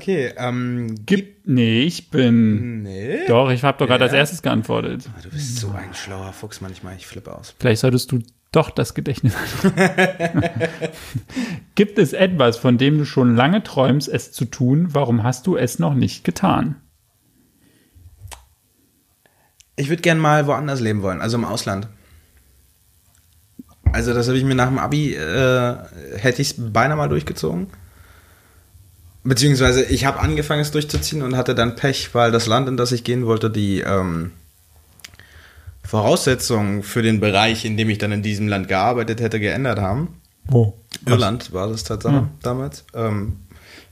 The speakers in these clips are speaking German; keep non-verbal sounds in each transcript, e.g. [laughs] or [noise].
Okay, ähm, Gib, nee, ich bin. Nee. Doch, ich habe doch gerade Ja. als erstes geantwortet. Ah, Du bist so ein schlauer Fuchs manchmal, ich flippe aus. Vielleicht solltest du doch das Gedächtnis. [laughs] Gibt es etwas, von dem du schon lange träumst, es zu tun? Warum hast du es noch nicht getan? Ich würde gern mal woanders leben wollen, also im Ausland. Also das habe ich mir nach dem Abi, äh, hätte ich es beinahe mal durchgezogen. Beziehungsweise ich habe angefangen es durchzuziehen und hatte dann Pech, weil das Land, in das ich gehen wollte, die ähm, Voraussetzungen für den Bereich, in dem ich dann in diesem Land gearbeitet hätte, geändert haben. Wo? Irland war das Tatsache Ja. damals. Ähm,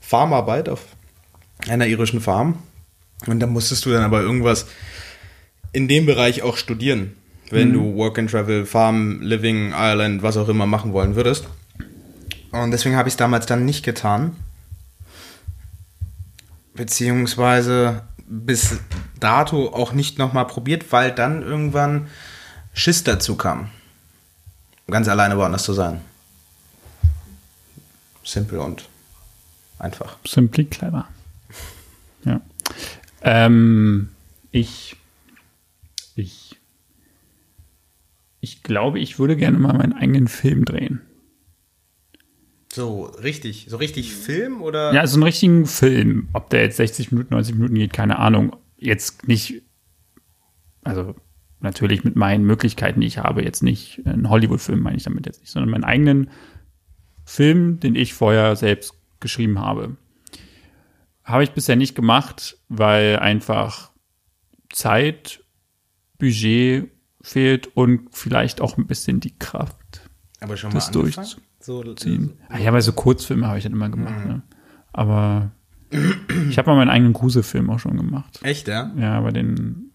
Farmarbeit auf einer irischen Farm. Und da musstest du dann aber irgendwas in dem Bereich auch studieren, wenn du Work and Travel, Farm, Living, Ireland, was auch immer machen wollen würdest. Und deswegen habe ich es damals dann nicht getan. Beziehungsweise bis dato auch nicht nochmal probiert, weil dann irgendwann Schiss dazu kam. Ganz alleine woanders zu sein. Simpel und einfach. Simply clever. Ja. Ähm, ich, ich, ich glaube, ich würde gerne mal meinen eigenen Film drehen. So richtig, so richtig Film oder? Ja, so einen richtigen Film. Ob der jetzt 60 Minuten, 90 Minuten geht, keine Ahnung. Jetzt nicht, also natürlich mit meinen Möglichkeiten, die ich habe, jetzt nicht einen Hollywood-Film meine ich damit jetzt nicht, sondern meinen eigenen Film, den ich vorher selbst geschrieben habe. Habe ich bisher nicht gemacht, weil einfach Zeit, Budget fehlt und vielleicht auch ein bisschen die Kraft aber schon das mal angefangen? So, ziehen. Ah, ja, aber so Kurzfilme habe ich dann immer gemacht. Ne? Aber ich habe mal meinen eigenen Gruselfilm auch schon gemacht. Echt, ja? Ja, aber den.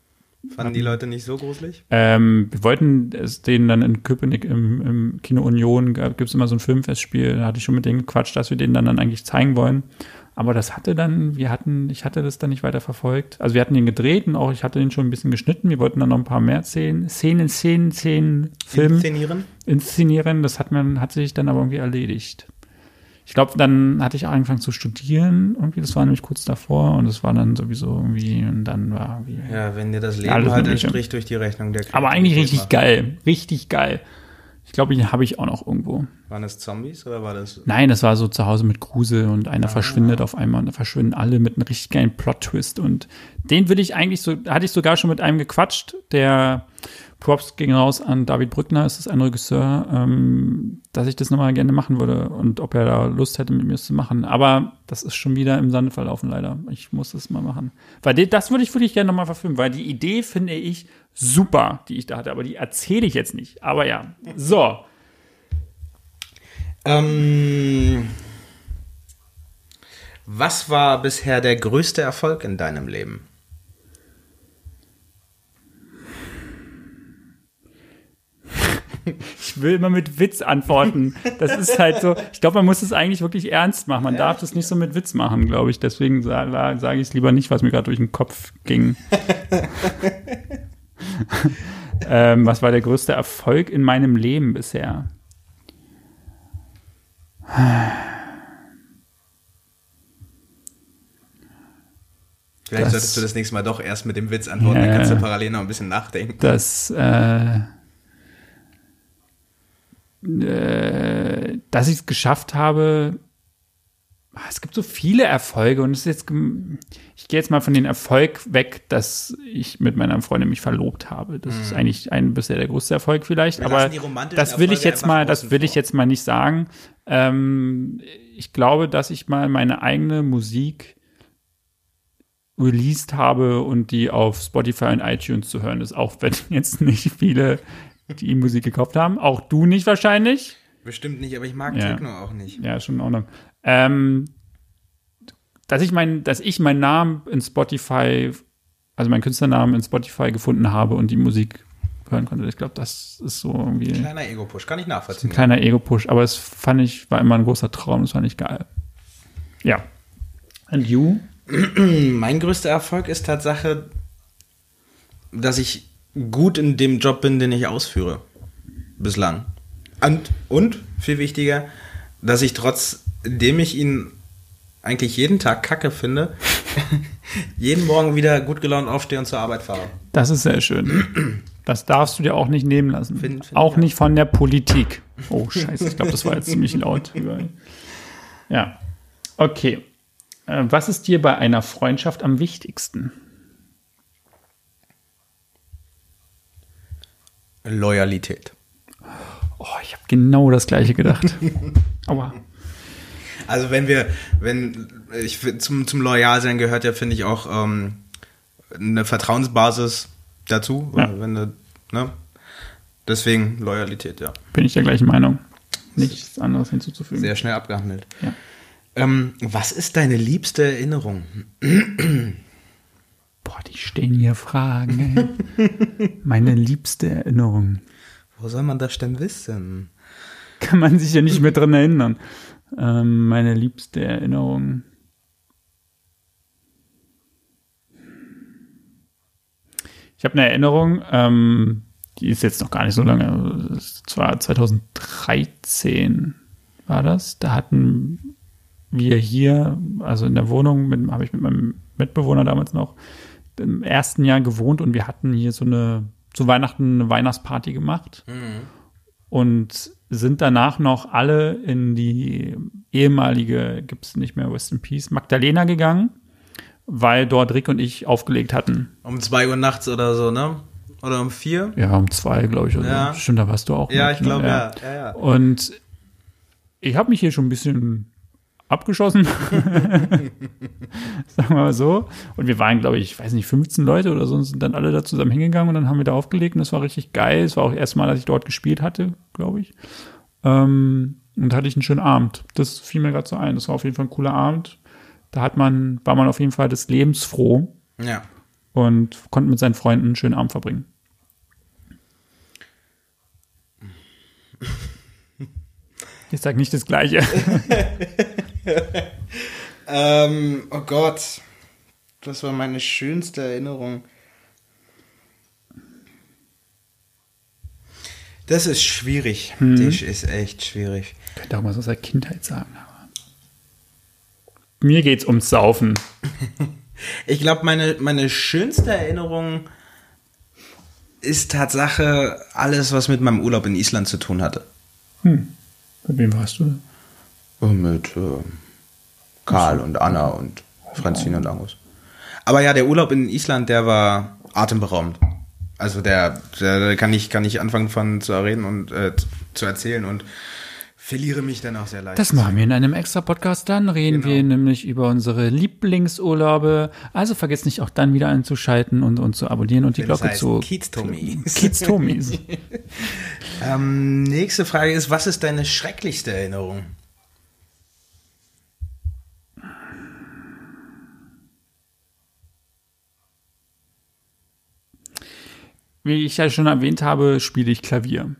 Fanden die Leute nicht so gruselig? Ähm, wir wollten es den dann in Köpenick im, im Kino Union, gibt es immer so ein Filmfestspiel, da hatte ich schon mit denen gequatscht, dass wir den dann, dann eigentlich zeigen wollen. Aber das hatte dann, wir hatten, ich hatte das dann nicht weiter verfolgt. Also wir hatten den gedreht und auch ich hatte den schon ein bisschen geschnitten. Wir wollten dann noch ein paar mehr Szenen, Szenen, Szenen, Szenen, Filmen Inszenieren? inszenieren. Das hat man, hat sich dann aber irgendwie erledigt. Ich glaube, dann hatte ich auch angefangen zu studieren. Irgendwie, das war nämlich kurz davor und das war dann sowieso irgendwie und dann war irgendwie. Ja, wenn dir das Leben halt einen Strich durch die Rechnung der Aber eigentlich richtig geil, richtig geil. Ich glaube, den habe ich auch noch irgendwo. Waren das Zombies oder war das? Nein, das war so zu Hause mit Grusel und einer verschwindet auf einmal und da verschwinden alle mit einem richtig geilen Plot-Twist. Und den will ich eigentlich so, hatte ich sogar schon mit einem gequatscht, der Props ging raus an David Brückner, ist das ein Regisseur, ähm, dass ich das nochmal gerne machen würde und ob er da Lust hätte, mit mir das zu machen. Aber das ist schon wieder im Sande verlaufen, leider. Ich muss das mal machen. Weil das würde ich wirklich gerne nochmal verfilmen, weil die Idee finde ich super, die ich da hatte, aber die erzähle ich jetzt nicht. Aber ja, so. Ähm, was war bisher der größte Erfolg in deinem Leben? Ich will immer mit Witz antworten. Das ist halt so, ich glaube, man muss es eigentlich wirklich ernst machen. Man darf das nicht so mit Witz machen, glaube ich. Deswegen sa sage ich es lieber nicht, was mir gerade durch den Kopf ging. [laughs] ähm, was war der größte Erfolg in meinem Leben bisher? Vielleicht Das- solltest du das nächste Mal doch erst mit dem Witz antworten, Ja, dann kannst du parallel noch ein bisschen nachdenken. dass, äh, äh, dass ich es geschafft habe. Ah, Es gibt so viele Erfolge und es ist jetzt, ich gehe jetzt mal von den Erfolg weg, dass ich mit meiner Freundin mich verlobt habe. Das ist eigentlich ein bisher der größte Erfolg vielleicht, Wir aber das will ich jetzt mal, das will ich jetzt mal nicht sagen. Ähm, ich glaube, dass ich mal meine eigene Musik released habe und die auf Spotify und iTunes zu hören ist, auch wenn [laughs] jetzt nicht viele die Musik gekauft haben. Auch du nicht wahrscheinlich. Bestimmt nicht, aber ich mag Ja. Techno auch nicht. Ja, ist schon in Ordnung. Ähm, dass ich mein, dass ich meinen Namen in Spotify, also meinen Künstlernamen in Spotify gefunden habe und die Musik hören konnte. Ich glaube, das ist so irgendwie ein Kleiner Ego-Push, kann ich nachvollziehen. kleiner Ego-Push, aber es fand ich, war immer ein großer Traum, das fand ich geil. Ja. And you? [clears throat] Mein größter Erfolg ist Tatsache, dass ich gut in dem Job bin, den ich ausführe. Bislang. Und, und viel wichtiger, dass ich trotzdem ich ihn eigentlich jeden Tag Kacke finde, [laughs] jeden Morgen wieder gut gelaunt aufstehe und zur Arbeit fahre. Das ist sehr schön. Das darfst du dir auch nicht nehmen lassen. Find- find auch ich nicht von der Politik. Oh, scheiße, ich glaube, das war jetzt ziemlich laut. Ja. Okay. Äh, Was ist dir bei einer Freundschaft am wichtigsten? Loyalität. Oh, ich habe genau das gleiche gedacht. [laughs] Aua. Also wenn wir, wenn ich zum zum Loyalsein gehört ja finde ich auch ähm, eine Vertrauensbasis dazu, Ja. wenn du, ne? Deswegen Loyalität, ja. Bin ich der gleichen Meinung. Nichts anderes hinzuzufügen. Sehr schnell abgehandelt. Ja. Ähm, was ist deine liebste Erinnerung? Boah, die stehen hier Fragen. Ey. [laughs] Meine liebste Erinnerung. Wo soll man das denn wissen? Kann man sich ja nicht mehr dran erinnern. Ähm, meine liebste Erinnerung. Ich habe eine Erinnerung, ähm, die ist jetzt noch gar nicht so lange. Es war 2013 war das. Da hatten wir hier, also in der Wohnung, habe ich mit meinem Mitbewohner damals noch im ersten Jahr gewohnt und wir hatten hier so eine zu Weihnachten eine Weihnachtsparty gemacht und sind danach noch alle in die ehemalige, gibt es nicht mehr Rest in Peace, Magdalena gegangen, weil dort Rick und ich aufgelegt hatten. Um zwei Uhr nachts oder so, ne? Oder um vier? Ja, um zwei, glaube ich. Oder Ja. Stimmt, da warst du auch. Ja, mit, ich ne? glaube, ja. ja, ja. Und ich habe mich hier schon ein bisschen abgeschossen. [laughs] Sagen wir mal so. Und wir waren, glaube ich, ich weiß nicht, 15 Leute oder so und sind dann alle da zusammen hingegangen und dann haben wir da aufgelegt und das war richtig geil. Es war auch das erste Mal, dass ich dort gespielt hatte, glaube ich. Ähm, und da hatte ich einen schönen Abend. Das fiel mir gerade so ein. Das war auf jeden Fall ein cooler Abend. Da hat man, war man auf jeden Fall des Lebens froh ja. und konnte mit seinen Freunden einen schönen Abend verbringen. [laughs] Ich sag nicht das Gleiche. [laughs] [laughs] Ähm, oh Gott. Das war meine schönste Erinnerung. Das ist schwierig. Das ist echt schwierig. Ich könnte auch mal so aus der Kindheit sagen. Aber mir geht's ums Saufen. [laughs] Ich glaube, meine, meine schönste Erinnerung ist Tatsache alles, was mit meinem Urlaub in Island zu tun hatte. Mit wem warst du da? Mit äh, Karl und Anna und Franzine und Angus. Aber ja, der Urlaub in Island, der war atemberaubend. Also der, der, kann ich kann ich anfangen von zu reden und äh, zu erzählen und verliere mich dann auch sehr leicht. Das machen wir in einem extra Podcast. Dann reden Genau. wir nämlich über unsere Lieblingsurlaube. Also vergesst nicht auch dann wieder einzuschalten und, und zu abonnieren und die Das Glocke heißt zu. Kiez Tomis. Kiez Tomis. Ähm, nächste Frage ist, was ist deine schrecklichste Erinnerung? Wie ich ja schon erwähnt habe, spiele ich Klavier.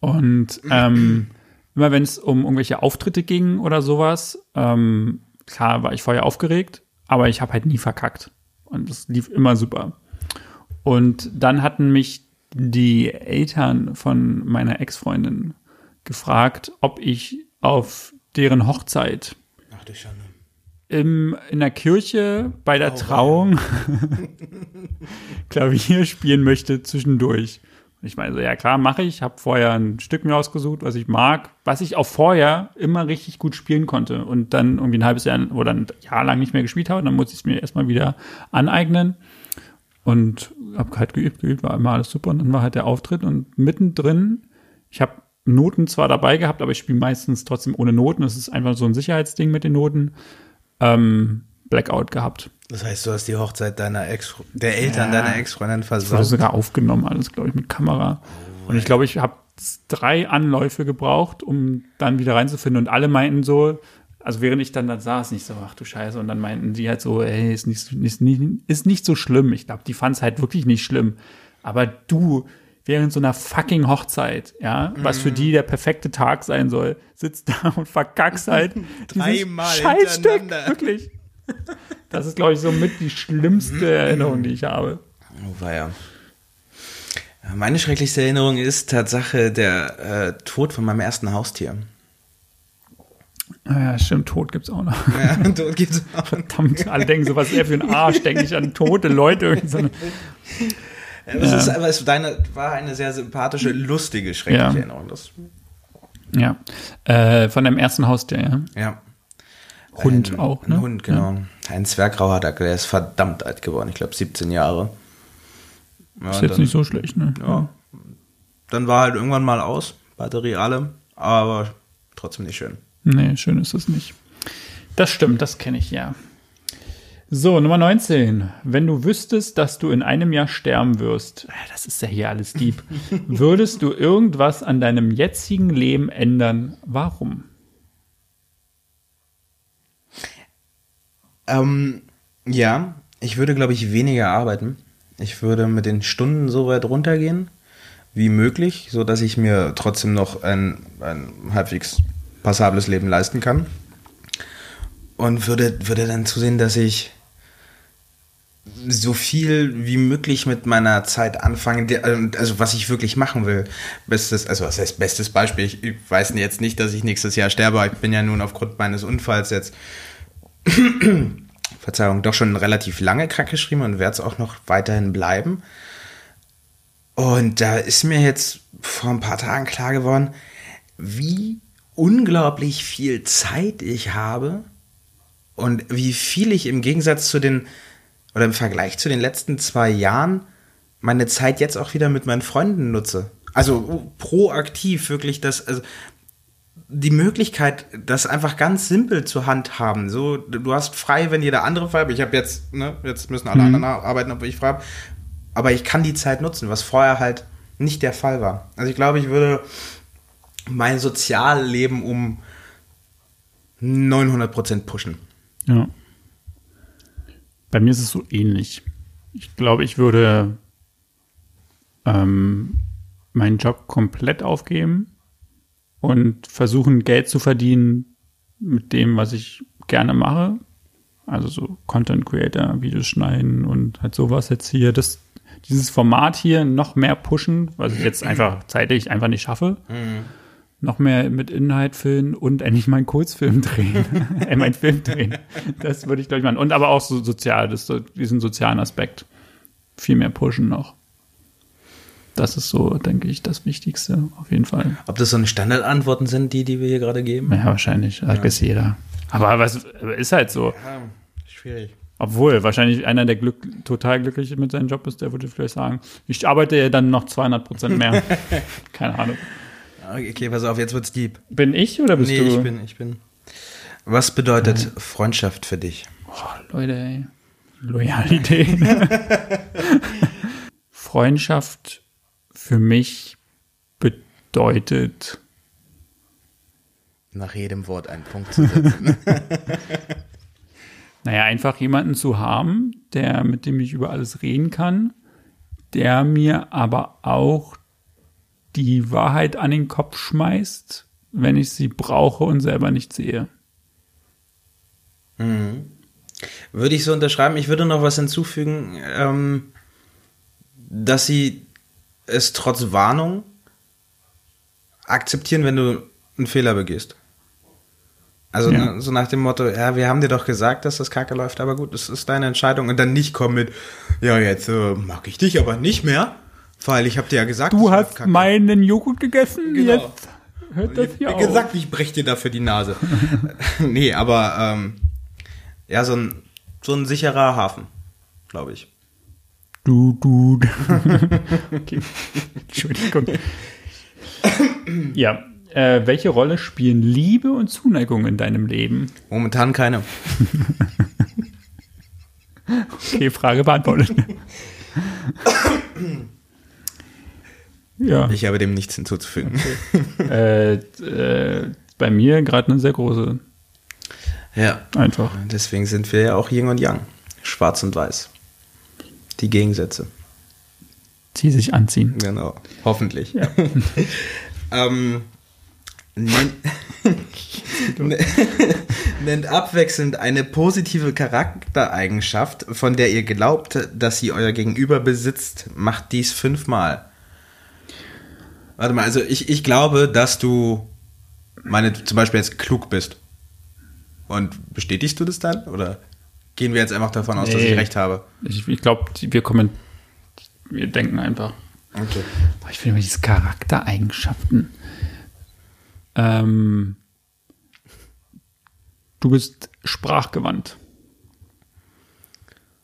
Und ähm, immer wenn es um irgendwelche Auftritte ging oder sowas, ähm, klar war ich vorher aufgeregt, aber ich habe halt nie verkackt. Und es lief immer super. Und dann hatten mich die Eltern von meiner Ex-Freundin gefragt, ob ich auf deren Hochzeit Ach. Im, in der Kirche bei der Trauung [laughs] Klavier spielen möchte zwischendurch. Ich meine, so, ja klar, mache ich. Habe vorher ein Stück mir ausgesucht, was ich mag, was ich auch vorher immer richtig gut spielen konnte. Und dann irgendwie ein halbes Jahr oder ein Jahr lang nicht mehr gespielt habe. Dann musste ich es mir erstmal wieder aneignen. Und habe halt geübt, geübt, war immer alles super. Und dann war halt der Auftritt. Und mittendrin, ich habe Noten zwar dabei gehabt, aber ich spiele meistens trotzdem ohne Noten. Das ist einfach so ein Sicherheitsding mit den Noten. Ähm, Blackout gehabt. Das heißt, du hast die Hochzeit deiner Ex, der Eltern Ja. deiner Ex-Freundin Das wurde sogar aufgenommen, alles, glaube ich, mit Kamera. Und ich glaube, ich habe drei Anläufe gebraucht, um dann wieder reinzufinden. Und alle meinten so, also während ich dann da saß, nicht so, ach du Scheiße. Und dann meinten die halt so, ey, ist nicht, ist nicht, ist nicht so schlimm. Ich glaube, die fand es halt wirklich nicht schlimm. Aber du, während so einer fucking Hochzeit, ja, was für die der perfekte Tag sein soll, sitzt da [laughs] und verkackst halt [laughs] Dreimal dieses Scheißstück. Wirklich. Das ist, glaube ich, somit die schlimmste Erinnerung, die ich habe. Oh, weia. Meine schrecklichste Erinnerung ist Tatsache der äh, Tod von meinem ersten Haustier. Ja, stimmt, Tod gibt's auch noch. Ja, [laughs] Tod gibt's auch. Verdammt, alle denken so, was ist er für ein Arsch, denke ich an tote Leute. Irgendwie so eine, Das ist, aber es deine, war eine sehr sympathische, lustige, schreckliche Ja. Erinnerung. Das, ja. Äh, von deinem ersten Haustier, ja. ja. Hund ein, auch, ne? Ein Hund, genau. Ein Zwergrauer Dackel, der ist verdammt alt geworden. Ich glaube 17 Jahre. Ja, Ist jetzt dann, nicht so schlecht, ne? Ja. Dann war halt irgendwann mal aus, Batterie alle, aber trotzdem nicht schön. Nee, schön ist es nicht. Das stimmt, das kenne ich ja. So, Nummer 19. Wenn du wüsstest, dass du in einem Jahr sterben wirst, äh, das ist ja hier alles deep, [laughs] würdest du irgendwas an deinem jetzigen Leben ändern? Warum? Ähm, ja, ich würde, glaube ich, weniger arbeiten. Ich würde mit den Stunden so weit runtergehen wie möglich, so dass ich mir trotzdem noch ein, ein halbwegs passables Leben leisten kann. Und würde, würde dann zusehen, dass ich so viel wie möglich mit meiner Zeit anfange, der- also was ich wirklich machen will. Bestes, also was heißt bestes Beispiel? Ich, ich weiß jetzt nicht, dass ich nächstes Jahr sterbe. Ich bin ja nun aufgrund meines Unfalls jetzt [clears throat] Verzeihung, doch schon relativ lange krankgeschrieben und werde es auch noch weiterhin bleiben. Und da ist mir jetzt vor ein paar Tagen klar geworden, wie unglaublich viel Zeit ich habe und wie viel ich im Gegensatz zu den, oder im Vergleich zu den letzten zwei Jahren, meine Zeit jetzt auch wieder mit meinen Freunden nutze. Also proaktiv wirklich das, also die Möglichkeit, das einfach ganz simpel zu handhaben. So, du hast frei, wenn jeder andere frei hat. Ich habe jetzt, ne, jetzt müssen alle anderen arbeiten, obwohl ich frei habe. Aber ich kann die Zeit nutzen, was vorher halt nicht der Fall war. Also ich glaube, ich würde mein Sozialleben um 900% pushen. Ja. Bei mir ist es so ähnlich. Ich glaube, ich würde ähm, meinen Job komplett aufgeben und versuchen, Geld zu verdienen mit dem, was ich gerne mache. Also so Content Creator, Videos schneiden und halt sowas jetzt hier, das, dieses Format hier noch mehr pushen, was ich jetzt einfach zeitlich einfach nicht schaffe. Noch mehr mit Inhalt filmen und endlich meinen Kurzfilm drehen. [laughs] äh, meinen Film drehen. Das würde ich, glaube ich, machen. Und aber auch so sozial, das, diesen sozialen Aspekt viel mehr pushen noch. Das ist so, denke ich, das Wichtigste auf jeden Fall. Ob das so eine Standardantworten sind, die, die wir hier gerade geben? Ja, wahrscheinlich. Das weiß jeder. Aber was ist halt so. Ja, schwierig. Obwohl, wahrscheinlich einer, der glück, total glücklich mit seinem Job ist, der würde vielleicht sagen, ich arbeite ja dann noch 200 Prozent mehr. [laughs] Keine Ahnung. Okay, pass auf, jetzt wird's deep. Bin ich oder bist Nee, du? ich bin, ich bin. Was bedeutet Freundschaft für dich? Oh, Leute, ey. Loyalität. [laughs] Freundschaft für mich bedeutet, Nach jedem Wort einen Punkt zu setzen. [laughs] naja, einfach jemanden zu haben, der, mit dem ich über alles reden kann, der mir aber auch die Wahrheit an den Kopf schmeißt, wenn ich sie brauche und selber nicht sehe. würde ich so unterschreiben. Ich würde noch was hinzufügen, ähm, dass sie es trotz Warnung akzeptieren, wenn du einen Fehler begehst. Also Ja. so nach dem Motto, ja, wir haben dir doch gesagt, dass das Kacke läuft, aber gut, das ist deine Entscheidung und dann nicht kommen mit, ja, jetzt äh, mag ich dich aber nicht mehr, weil ich habe dir ja gesagt, Du hast meinen Joghurt gegessen, Genau. jetzt hört das Ich hier hab auf. gesagt, ich brech dir dafür die Nase. [laughs] [laughs] nee, aber ähm, ja, so ein, so ein sicherer Hafen, glaube ich. Du, du. [laughs] okay. Entschuldigung. ja. Äh, welche Rolle spielen Liebe und Zuneigung in deinem Leben? Momentan keine. Okay, Frage beantwortet. Ja. Ich habe dem nichts hinzuzufügen. [laughs] Äh, äh, bei mir gerade eine sehr große. Ja. Einfach. Deswegen sind wir ja auch Yin und Yang. Schwarz und Weiß. Die Gegensätze. Die sich anziehen. Genau. Hoffentlich. Ja. [laughs] ähm, [laughs] nennt abwechselnd eine positive Charaktereigenschaft, von der ihr glaubt, dass sie euer Gegenüber besitzt. Macht dies fünfmal. Warte mal, also ich, ich glaube, dass du meine, zum Beispiel jetzt klug bist. Und bestätigst du das dann? Oder gehen wir jetzt einfach davon aus, dass ich Nee. recht habe? Ich, ich glaube, wir kommen, wir denken einfach. Okay. Boah, ich finde immer diese Charaktereigenschaften. Ähm, du bist sprachgewandt.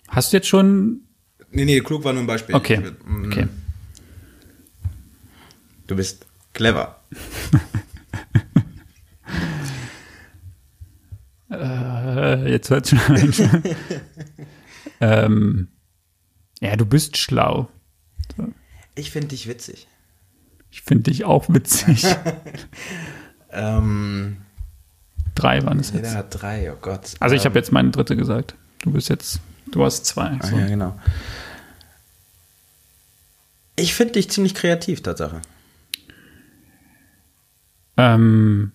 Hast du jetzt schon. Nee, nee, klug war nur ein Beispiel. Okay. Ich Okay. Du bist clever. Äh, jetzt hört schon. [laughs] ähm, ja, du bist schlau. Ich finde dich witzig. Ich finde dich auch witzig. [laughs] Ähm, Drei waren es jeder jetzt. hat drei, oh Gott. Also ich ähm, habe jetzt meine dritte gesagt. Du bist jetzt, du hast zwei. Ah, So. ja, genau. Ich finde dich ziemlich kreativ, Tatsache. Ähm,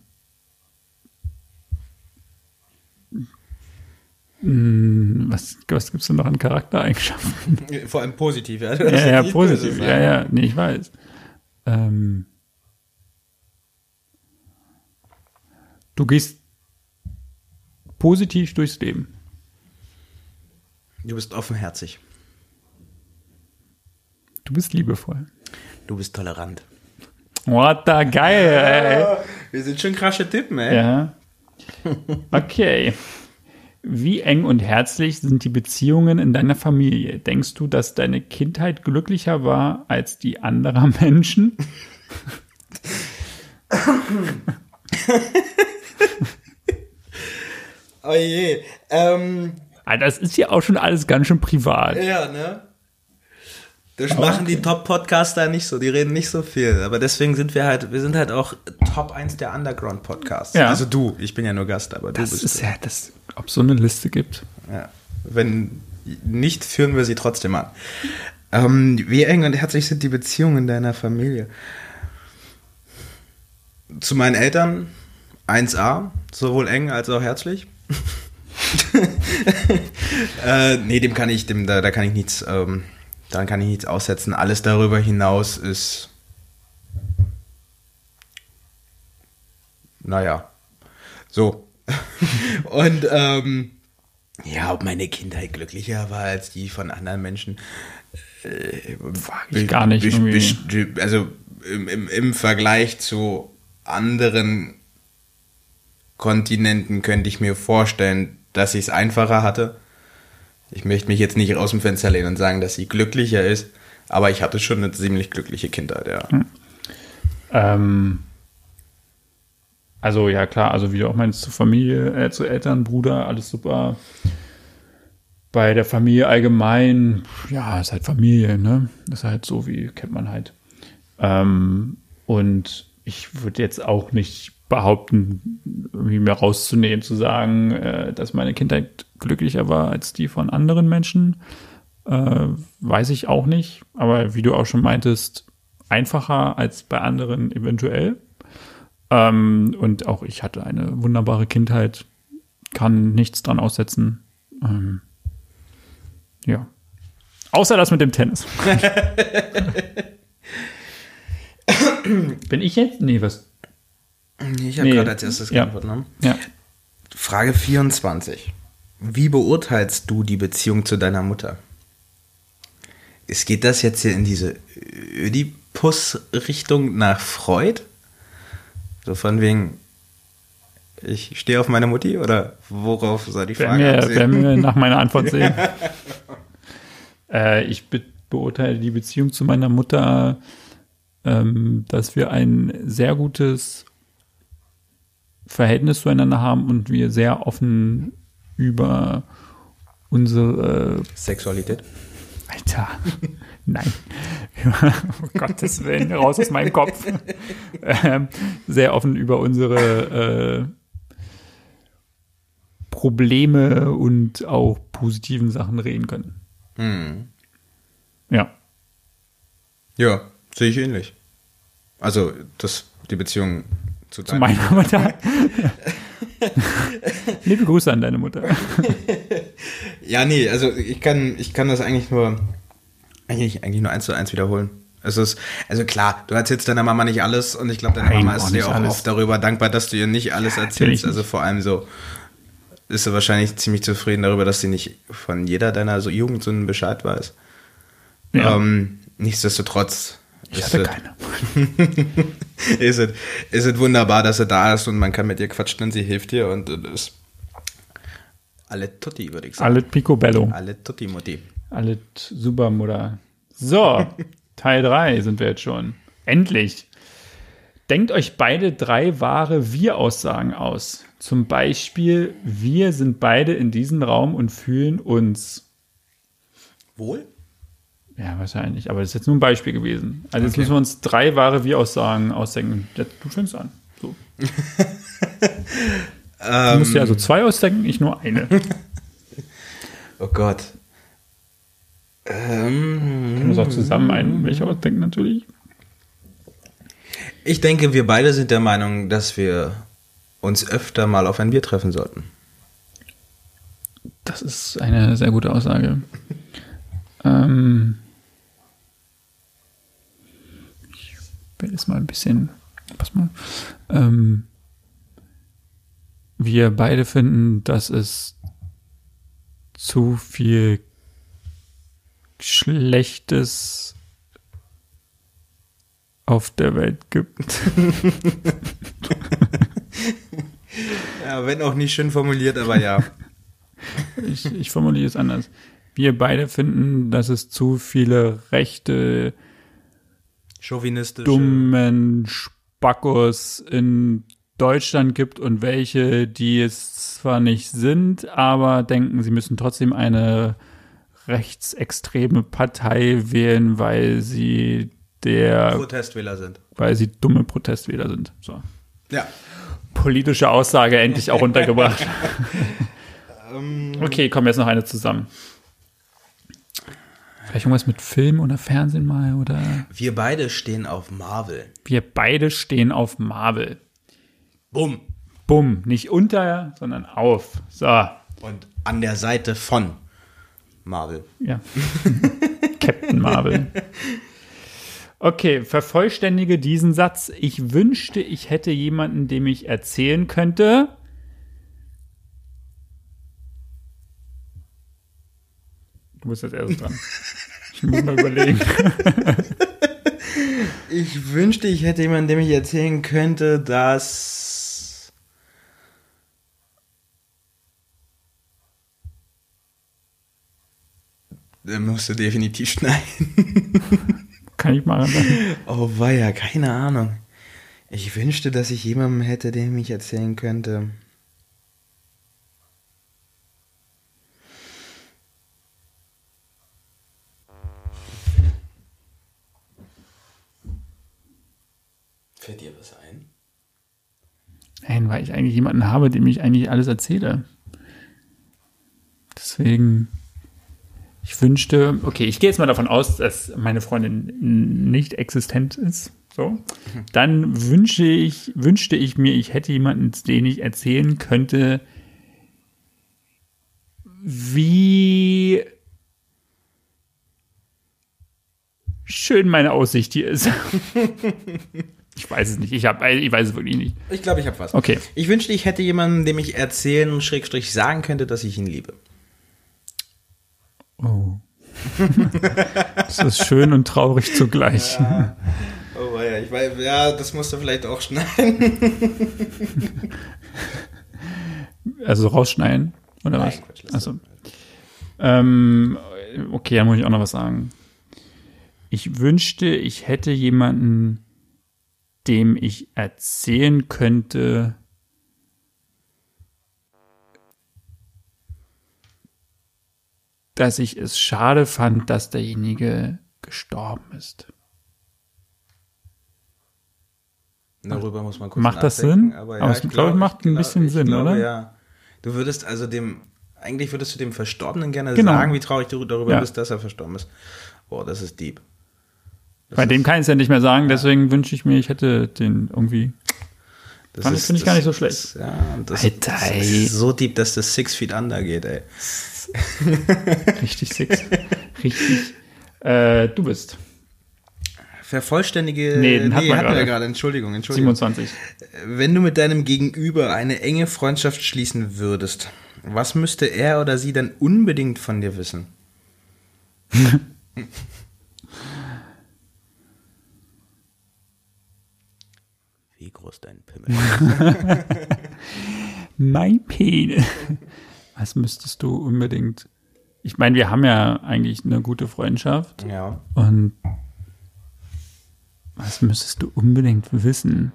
mh, was was gibt es denn noch an Charaktereigenschaften? [laughs] Vor allem positiv, ja. ja, ja, positiv. Ja, ja, nee, ich weiß. Ähm, du gehst positiv durchs Leben. Du bist offenherzig. Du bist liebevoll. Du bist tolerant. What the geil, Wir sind schon krasche Typen, ey. ey. Ja. Okay. Wie eng und herzlich sind die Beziehungen in deiner Familie? Denkst du, dass deine Kindheit glücklicher war als die anderer Menschen? [laughs] Oh je. Ähm, Ah, Das ist ja auch schon alles ganz schön privat. ja, ne? Das machen die Top-Podcaster nicht so, die reden nicht so viel. Aber deswegen sind wir halt, wir sind halt auch Top 1 der Underground-Podcasts. Ja. Also du, ich bin ja nur Gast, aber du Das bist. ist ja, das, ob es so eine Liste gibt. Ja. Wenn nicht, führen wir sie trotzdem an. Ähm, wie eng und herzlich sind die Beziehungen deiner Familie? Zu meinen Eltern 1a, sowohl eng als auch herzlich. [laughs] äh, nee, dem kann ich, dem, da, da kann ich nichts, ähm, daran kann ich nichts aussetzen. Alles darüber hinaus ist, naja, so. [laughs] und ähm, ja, ob meine Kindheit glücklicher war als die von anderen Menschen. Äh, ich gar nicht, Also im, im, im Vergleich zu anderen Kontinenten könnte ich mir vorstellen, dass ich es einfacher hatte. Ich möchte mich jetzt nicht aus dem Fenster lehnen und sagen, dass sie glücklicher ist, aber ich hatte schon eine ziemlich glückliche Kindheit, ja. Ähm, also ja klar, also wie du auch meinst, zu Familie, äh, zu Eltern, Bruder, alles super. Bei der Familie allgemein, ja, ist halt Familie, ne? Ist halt so, wie kennt man halt. Ähm, und ich würde jetzt auch nicht behaupten, irgendwie mehr rauszunehmen, zu sagen, äh, dass meine Kindheit glücklicher war als die von anderen Menschen. Äh, weiß ich auch nicht. Aber wie du auch schon meintest, einfacher als bei anderen eventuell. Ähm, und auch ich hatte eine wunderbare Kindheit, kann nichts dran aussetzen. Ähm, ja. Außer das mit dem Tennis. [laughs] [clears throat] Bin ich jetzt? Nee, was? Ich habe Nee. gerade als erstes Ja. geantwortet. Ne? Ja. Frage 24. Wie beurteilst du die Beziehung zu deiner Mutter? Es geht das jetzt hier in diese Ödipus-Richtung nach Freud? So von wegen, ich stehe auf meine Mutti oder worauf soll die Werden Frage wir, abzielen? werden wir nach meiner Antwort [laughs] sehen. äh, ich be beurteile die Beziehung zu meiner Mutter, ähm, dass wir ein sehr gutes Verhältnis zueinander haben und wir sehr offen über unsere Sexualität? Alter, [laughs] nein. [laughs] um Gottes Willen, raus aus meinem Kopf. [laughs] ähm, sehr offen über unsere äh, Probleme und auch positiven Sachen reden können. Hm. Ja. Ja, sehe ich ähnlich. Also, das, die Beziehung zu, Zu meiner Mutter. [laughs] Liebe Grüße an deine Mutter. [laughs] Ja, nee, also ich kann, ich kann das eigentlich nur, eigentlich, eigentlich nur eins zu eins wiederholen. Es ist, also klar, du erzählst deiner Mama nicht alles und ich glaube, deine Nein, Mama ist dir auch alles. oft darüber dankbar, dass du ihr nicht alles erzählst. Also vor allem so, ist er wahrscheinlich ziemlich zufrieden darüber, dass sie nicht von jeder deiner so Jugendsünden Bescheid weiß. Ja. Ähm, nichtsdestotrotz ich ist hatte es, keine. ist, es, ist es wunderbar, dass er da ist und man kann mit ihr quatschen und sie hilft dir und das ist alle Tutti, würde ich sagen. Alle Picobello. Alle Tutti Mutti. Alle Supermutter. So, [laughs] Teil 3 sind wir jetzt schon. Endlich. Denkt euch beide drei wahre Wir-Aussagen aus. Zum Beispiel, wir sind beide in diesem Raum und fühlen uns. Wohl? Ja, wahrscheinlich. Aber das ist jetzt nur ein Beispiel gewesen. Also jetzt Okay. müssen wir uns drei wahre Wir-Aussagen ausdenken. Jetzt, du fängst an. So. [laughs] du musst dir also zwei ausdenken, ich nur eine. [laughs] Oh Gott. Ähm, Wir müssen auch zusammen einen welcher ausdenken natürlich. ich denke, wir beide sind der Meinung, dass wir uns öfter mal auf ein Bier treffen sollten. Das ist eine sehr gute Aussage. ähm, werde jetzt mal ein bisschen. Pass mal. Ähm, wir beide finden, dass es zu viel Schlechtes auf der Welt gibt. [laughs] Ja, wenn auch nicht schön formuliert, aber ja. [laughs] Ich, ich formuliere es anders. Wir beide finden, dass es zu viele rechte, Chauvinistische. Dummen Spackos in Deutschland gibt und welche, die es zwar nicht sind, aber denken, sie müssen trotzdem eine rechtsextreme Partei wählen, weil sie der, Protestwähler sind. weil sie dumme Protestwähler sind. So. Ja. Politische Aussage endlich auch [laughs] untergebracht. Ähm, Okay, kommen jetzt noch eine zusammen. Vielleicht irgendwas mit Film oder Fernsehen mal oder wir beide stehen auf Marvel. wir beide stehen auf Marvel. Bumm. Bumm, nicht unter, sondern auf. So, Und an der Seite von Marvel. ja. [laughs] Captain Marvel. Okay, vervollständige diesen Satz. Ich wünschte, ich hätte jemanden, dem ich erzählen könnte. Du bist jetzt erst dran. Ich muss mal überlegen. [laughs] Ich wünschte, ich hätte jemanden, dem ich erzählen könnte, dass. Der musste definitiv schneiden. [laughs] Kann ich mal ran. Oh weia, keine Ahnung. Ich wünschte, dass ich jemanden hätte, dem ich erzählen könnte. Fällt dir was ein? Weil ich eigentlich jemanden habe, dem ich eigentlich alles erzähle. Deswegen, ich wünschte, okay, ich gehe jetzt mal davon aus, dass meine Freundin nicht existent ist. So. Dann wünsche ich, wünschte ich mir, ich hätte jemanden, den ich erzählen könnte, wie schön meine Aussicht hier ist. [laughs] ich weiß es nicht. Ich, hab, ich weiß es wirklich nicht. Ich glaube, ich habe was. Okay. Ich wünschte, ich hätte jemanden, dem ich erzählen und Schrägstrich sagen könnte, dass ich ihn liebe. Oh. [laughs] das ist schön und traurig zugleich. Oh weia, ich weiß, ja, das musst du vielleicht auch schneiden. [laughs] Also rausschneiden, oder Nein, was? Quatsch, Achso. Ähm, okay, dann muss ich auch noch was sagen. Ich wünschte, ich hätte jemanden, dem ich erzählen könnte, dass ich es schade fand, dass derjenige gestorben ist. Darüber muss man kurz Macht das Sinn? Aber, Aber es, glaub ich, macht ein bisschen Sinn, glaube, oder? Ja. Du würdest also dem, eigentlich würdest du dem Verstorbenen gerne Genau. sagen, wie traurig du darüber Ja. bist, dass er verstorben ist. Boah, das ist deep. Das Bei dem kann ich es ja nicht mehr sagen, deswegen wünsche ich mir, ich hätte den irgendwie. das fand ich- ist- finde ich gar nicht so ist- Ja, das, Alter, das ey. ist so deep, dass das Six Feet Under geht, ey. [laughs] Richtig six. Richtig. Äh, du bist Vervollständige. Nee, den hatten wir hatten wir gerade. ja gerade. Entschuldigung, Entschuldigung. 27. Wenn du mit deinem Gegenüber eine enge Freundschaft schließen würdest, Was müsste er oder sie denn unbedingt von dir wissen? [laughs] Wie groß dein Pimmel. [laughs] Mein Penis. Was müsstest du unbedingt? Ich meine, wir haben ja eigentlich eine gute Freundschaft. Ja. Und was müsstest du unbedingt wissen?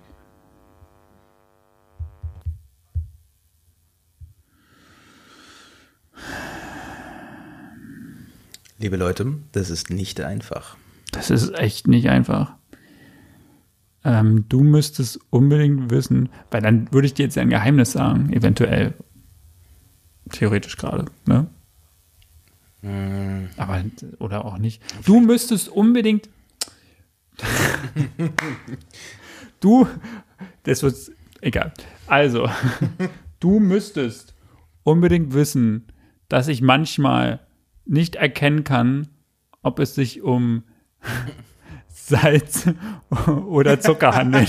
Liebe Leute, das ist nicht einfach. Das ist echt nicht einfach. Ähm, du müsstest unbedingt wissen, weil dann würde ich dir jetzt ein Geheimnis sagen, eventuell. Theoretisch gerade, ne? Aber, oder auch nicht. Du müsstest unbedingt. [laughs] du, das wird, egal. Also, [laughs] du müsstest unbedingt wissen, dass ich manchmal nicht erkennen kann, ob es sich um Salz [laughs] oder Zucker handelt.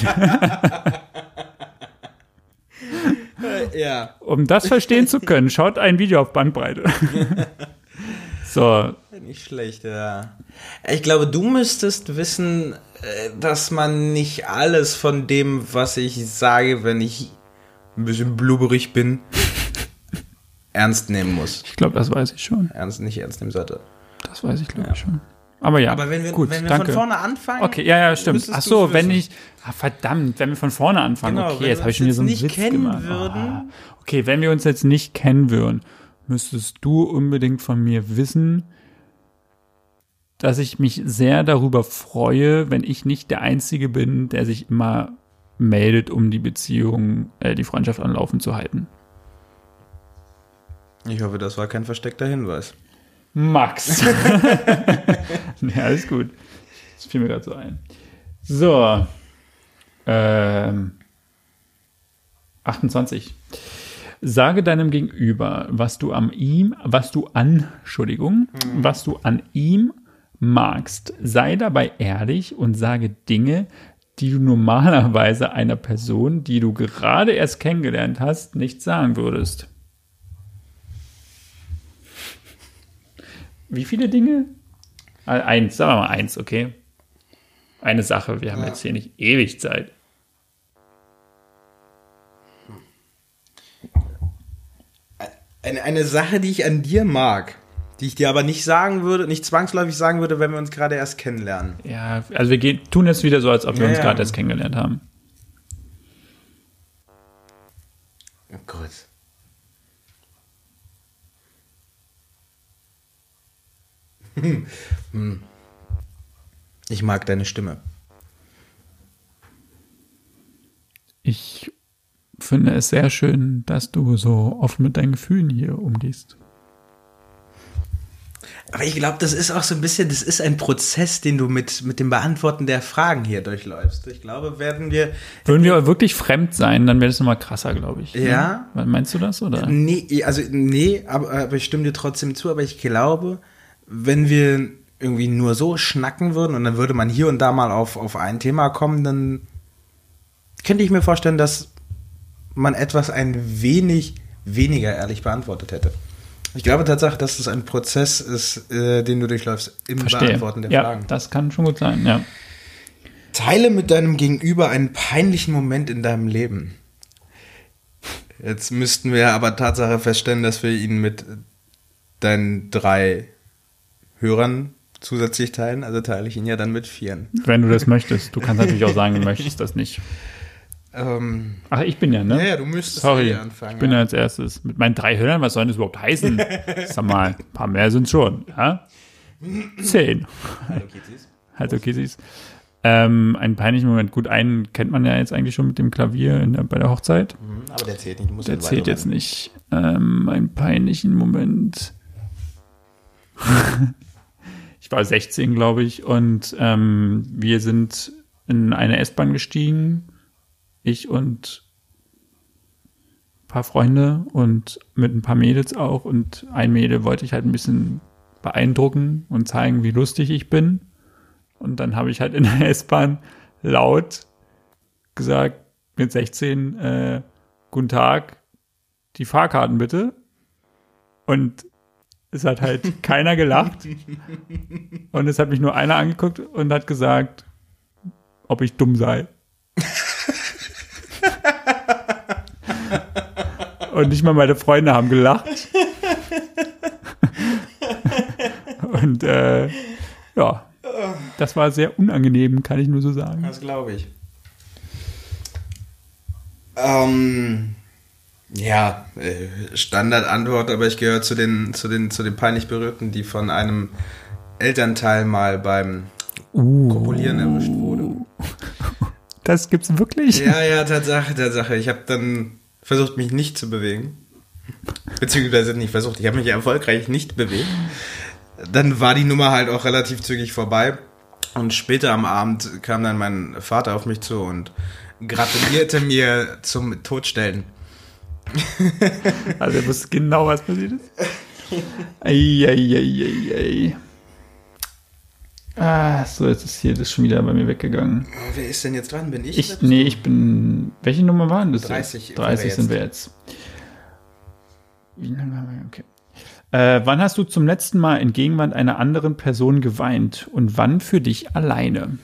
Ja. Um das verstehen zu können, schaut ein Video auf Bandbreite. [laughs] So, Nicht schlecht, ja. Ich glaube, du müsstest wissen, äh, dass man nicht alles von dem, was ich sage, wenn ich ein bisschen blubberig bin, [laughs] ernst nehmen muss. ich glaube, das weiß ich schon. Ernst nicht ernst nehmen sollte. Das weiß ich, glaube ich schon. Aber ja, Aber wenn wir, gut, wenn wir danke. von vorne anfangen. Okay, ja, ja, stimmt. Ach so, wenn ich, ah, verdammt, wenn wir von vorne anfangen. Genau, okay, jetzt habe ich hier so einen jetzt nicht Witz kennen gemacht. würden. Ah. Okay, wenn wir uns jetzt nicht kennen würden, müsstest du unbedingt von mir wissen, dass ich mich sehr darüber freue, wenn ich nicht der Einzige bin, der sich immer meldet, um die Beziehung, äh, die Freundschaft am Laufen zu halten. Ich hoffe, das war kein versteckter Hinweis. Max. [laughs] [laughs] ja, alles gut. Das fiel mir gerade so ein. So. Ähm, 28. Sage deinem Gegenüber, was du am ihm, was du an, Entschuldigung, was du an ihm magst. Sei dabei ehrlich und sage Dinge, die du normalerweise einer Person, die du gerade erst kennengelernt hast, nicht sagen würdest. Wie viele Dinge? Ah, Eins, sagen wir mal eins, okay? Eine Sache, wir haben jetzt hier nicht ewig Zeit. Eine, eine Sache, die ich an dir mag, die ich dir aber nicht sagen würde, nicht zwangsläufig sagen würde, wenn wir uns gerade erst kennenlernen. Ja, also wir gehen, tun jetzt wieder so, als ob wir Ja, uns ja. gerade erst kennengelernt haben. Oh Gott. Hm. Ich mag deine Stimme. Ich finde es sehr schön, dass du so offen mit deinen Gefühlen hier umgehst. Aber ich glaube, das ist auch so ein bisschen, das ist ein Prozess, den du mit, mit dem Beantworten der Fragen hier durchläufst. Ich glaube, werden wir. Würden wir wirklich fremd sein, dann wäre das nochmal krasser, glaube ich. ne? Ja. Meinst du das, oder? Nee, also nee, aber, aber ich stimme dir trotzdem zu, aber ich glaube, wenn wir irgendwie nur so schnacken würden und dann würde man hier und da mal auf, auf ein Thema kommen, dann könnte ich mir vorstellen, dass man etwas ein wenig weniger ehrlich beantwortet hätte. Ich glaube tatsächlich, dass es ein Prozess ist, äh, den du durchläufst im Verstehe. Beantworten der ja, Fragen. das kann schon gut sein, ja. Teile mit deinem Gegenüber einen peinlichen Moment in deinem Leben. Jetzt müssten wir aber Tatsache feststellen, dass wir ihn mit deinen drei Hörern zusätzlich teilen. Also teile ich ihn ja dann mit vieren. Wenn du das möchtest. Du kannst natürlich auch sagen, du möchtest das nicht. Ähm, Ach, ich bin ja, ne? ja, ja, du müsstest Sorry, anfangen. ich bin ja. ja als erstes. Mit meinen drei Hörnern, was soll das überhaupt heißen? [laughs] Sag mal, ein paar mehr sind schon, ja? Zehn. Hallo, Kitzis. Halt okay, siehst. Ähm, einen peinlichen Moment. Gut, einen kennt man ja jetzt eigentlich schon mit dem Klavier in der, bei der Hochzeit. Mhm, Aber der zählt nicht. Du musst Der zählt jetzt nicht. Ähm, einen peinlichen Moment. [laughs] war 16, glaube ich, und ähm, wir sind in eine S-Bahn gestiegen. Ich und ein paar Freunde und mit ein paar Mädels auch. Und ein Mädel wollte ich halt ein bisschen beeindrucken und zeigen, wie lustig ich bin. Und dann habe ich halt in der [laughs] S-Bahn laut gesagt, mit 16, äh, guten Tag, die Fahrkarten bitte. Und es hat halt keiner gelacht. Und es hat mich nur einer angeguckt und hat gesagt, ob ich dumm sei. und nicht mal meine Freunde haben gelacht. und äh, ja, das war sehr unangenehm, kann ich nur so sagen. Das glaube ich. Ähm, ja, äh, Standardantwort, aber ich gehöre zu den, zu, den, zu den peinlich Berührten, die von einem Elternteil mal beim Uh. Kopulieren erwischt wurde. [laughs] Das gibt's wirklich? Ja, ja, Tatsache, Tatsache. Ich habe dann versucht, mich nicht zu bewegen. Beziehungsweise nicht versucht, ich habe mich erfolgreich nicht bewegt. Dann war die Nummer halt auch relativ zügig vorbei. Und später am Abend kam dann mein Vater auf mich zu und gratulierte mir zum Todstellen. [laughs] Also ihr wisst genau, was passiert ist. Eieieiei. Ah, so, jetzt ist hier das schon wieder bei mir weggegangen. Wer ist denn jetzt dran? Bin ich? Ich, nee, ich bin. Welche Nummer waren das? 30 jetzt? 30 sind sind wir jetzt. Wie lange haben wir? Okay. Äh, wann hast du zum letzten Mal in Gegenwart einer anderen Person geweint und wann für dich alleine?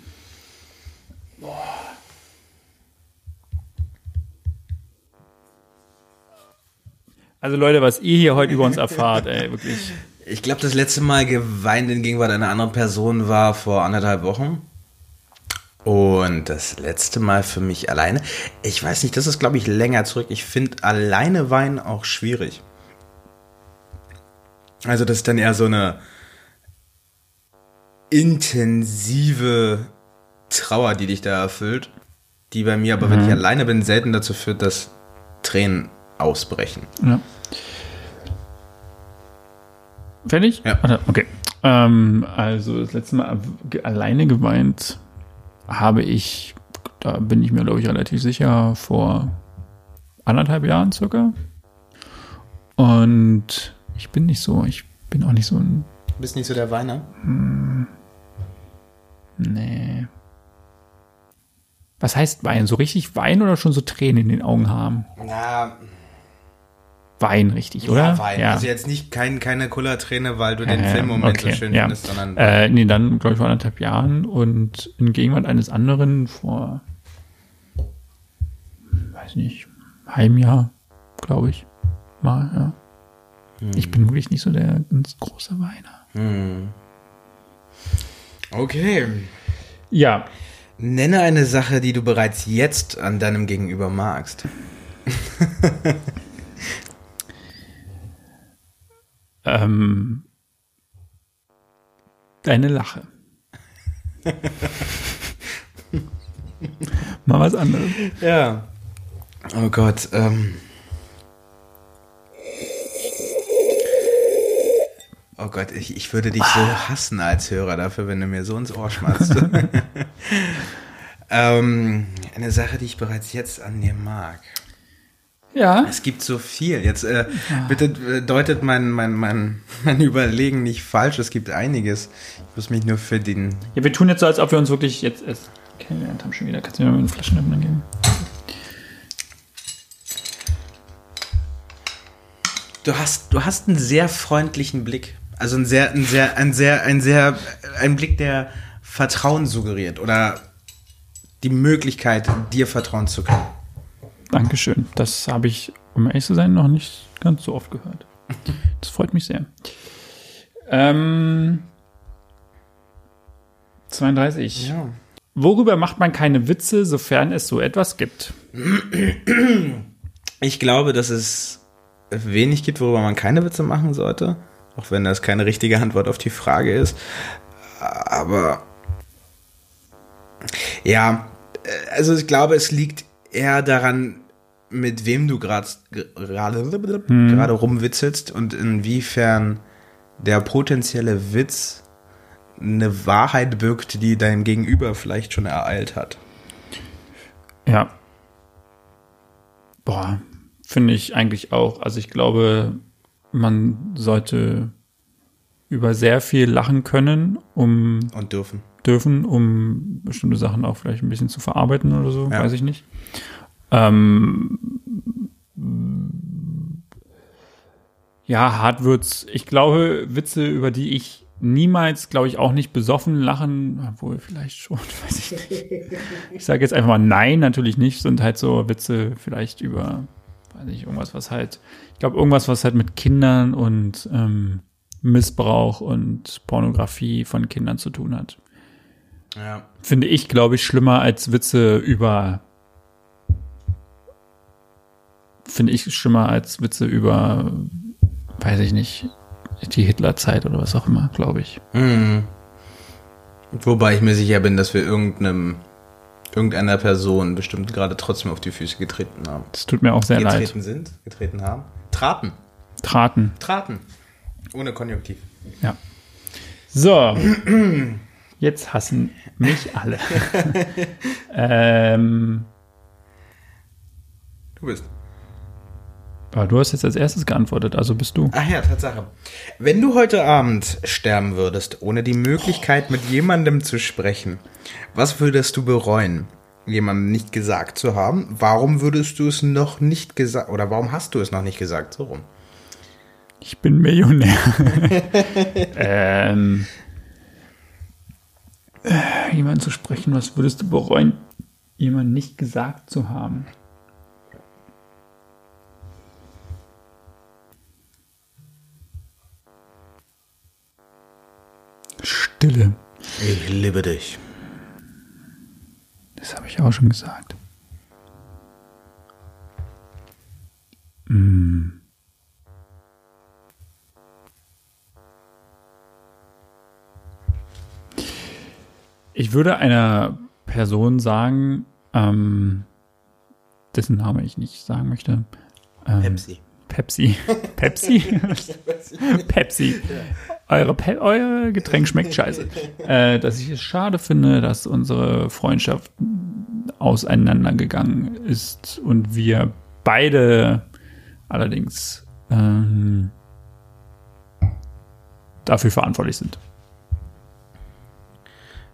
Also Leute, was ihr hier heute über uns erfahrt, ey, wirklich. Ich glaube, das letzte Mal geweint in Gegenwart einer anderen Person war vor anderthalb Wochen. Und das letzte Mal für mich alleine. Ich weiß nicht, das ist, glaube ich, länger zurück. Ich finde alleine weinen auch schwierig. Also, das ist dann eher so eine intensive Trauer, die dich da erfüllt. Die bei mir aber, wenn ich alleine bin, selten dazu führt, dass Tränen ausbrechen. Ja. Fertig? Ja. Warte, Okay. Ähm, also das letzte Mal alleine geweint habe ich, da bin ich mir glaube ich relativ sicher, vor anderthalb Jahren circa. Und ich bin nicht so, ich bin auch nicht so ein, Du bist nicht so der Weiner? nee. Was heißt weinen? So richtig weinen oder schon so Tränen in den Augen haben? Na, Weinen richtig, oder? Ja, Wein. Also jetzt nicht kein, keine Kullerträne, weil du den Ja, Filmmoment okay, so schön ja. findest, sondern Äh, nee, dann, glaube ich, vor anderthalb Jahren und in Gegenwart eines anderen vor, weiß nicht, halbem Jahr, glaube ich, mal, ja. Hm. Ich bin wirklich nicht so der ganz große Weiner. Okay. Ja, Nenne eine Sache, die du bereits jetzt an deinem Gegenüber magst. [laughs] ähm, deine Lache. [laughs] mal was anderes. Ja. Oh Gott, ähm. Oh Gott, ich, ich würde dich so hassen als Hörer dafür, wenn du mir so ins Ohr schmatzt. [laughs] [laughs] ähm, eine Sache, die ich bereits jetzt an dir mag. Ja. Es gibt so viel. Jetzt äh, bitte äh, deutet mein, mein, mein, [laughs] mein Überlegen nicht falsch. Es gibt einiges. Ich muss mich nur für den. Ja, wir tun jetzt so, als ob wir uns wirklich jetzt erst kennengelernt haben schon wieder. Kannst du mir mal eine Flaschenöffner geben? Du hast, du hast einen sehr freundlichen Blick. Also ein sehr, ein sehr, ein sehr, ein sehr, ein Blick, der Vertrauen suggeriert oder die Möglichkeit, dir vertrauen zu können. Dankeschön. Das habe ich, um ehrlich zu sein, noch nicht ganz so oft gehört. Das freut mich sehr. Ähm, 32. Ja. Worüber macht man keine Witze, sofern es so etwas gibt? Ich glaube, dass es wenig gibt, worüber man keine Witze machen sollte. Auch wenn das keine richtige Antwort auf die Frage ist. Aber ja, äh, also ich glaube, es liegt eher daran, mit wem du gerade gerade rumwitzelst und inwiefern der potenzielle Witz eine Wahrheit birgt, die dein Gegenüber vielleicht schon ereilt hat. Ja. Boah, finde ich eigentlich auch. Also ich glaube, man sollte über sehr viel lachen können, um Und dürfen. dürfen, um bestimmte Sachen auch vielleicht ein bisschen zu verarbeiten oder so, Ja. weiß ich nicht. Ähm, Ja, hart wird's. Ich glaube, Witze, über die ich niemals, glaube ich, auch nicht besoffen lachen, obwohl vielleicht schon, [laughs] weiß ich nicht. Ich sage jetzt einfach mal nein, natürlich nicht, sind halt so Witze vielleicht über, weiß ich, irgendwas, was halt, ich glaube, irgendwas, was halt mit Kindern und ähm, Missbrauch und Pornografie von Kindern zu tun hat. Ja. Finde ich, glaube ich, schlimmer als Witze über finde ich schlimmer als Witze über, weiß ich nicht, die Hitlerzeit oder was auch immer, glaube ich. Mhm. Wobei ich mir sicher bin, dass wir irgendeinem, irgendeiner Person bestimmt gerade trotzdem auf die Füße getreten haben. Das tut mir auch sehr leid. Getreten sind, getreten haben. Traten. Traten. Traten. Ohne Konjunktiv. Ja. So. [clears throat] Jetzt hassen mich alle. [laughs] [laughs] ähm, Du bist. Aber du hast jetzt als erstes geantwortet, also bist du. Ach ja, Tatsache. Wenn du heute Abend sterben würdest, ohne die Möglichkeit mit jemandem zu sprechen, was würdest du bereuen? Jemandem nicht gesagt zu haben? Warum würdest du es noch nicht gesagt, oder warum hast du es noch nicht gesagt? So rum. Ich bin Millionär. [laughs] ähm, äh, jemanden zu sprechen, was würdest du bereuen, jemanden nicht gesagt zu haben? Stille. Ich liebe dich. Das habe ich auch schon gesagt. Mm. Ich würde einer Person sagen, ähm, dessen Name ich nicht sagen möchte. Ähm, Pepsi. Pepsi. [laughs] [laughs] Pepsi? Pepsi. Eure, Pe euer Getränk schmeckt scheiße. [laughs] Äh, dass ich es schade finde, dass unsere Freundschaft auseinandergegangen ist und wir beide allerdings ähm, dafür verantwortlich sind.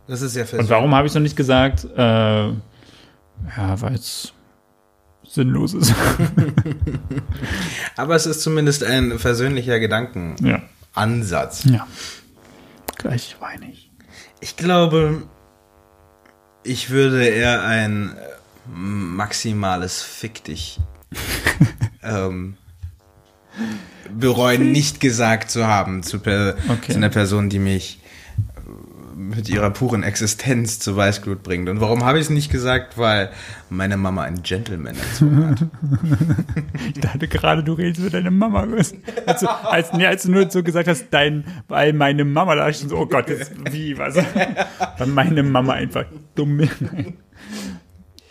Das ist ja Und warum habe ich es noch nicht gesagt? Äh, ja, weil es sinnlos ist. [laughs] Aber es ist zumindest ein versöhnlicher Gedankenansatz. ja. Ja. Gleich weine ich. Ich glaube, ich würde eher ein äh, maximales Fick dich [laughs] ähm, bereuen, nicht gesagt zu haben zu, per Okay. zu einer Person, die mich mit ihrer puren Existenz zu Weißglut bringt. Und warum habe ich es nicht gesagt? Weil meine Mama ein Gentleman erzogen hat. [laughs] Ich dachte gerade, du redest mit deiner Mama. Als du, als, nee, als du nur so gesagt hast, dein, weil meine Mama, da dachte ich schon so, oh Gott, das, wie, was? Weil meine Mama einfach dumm.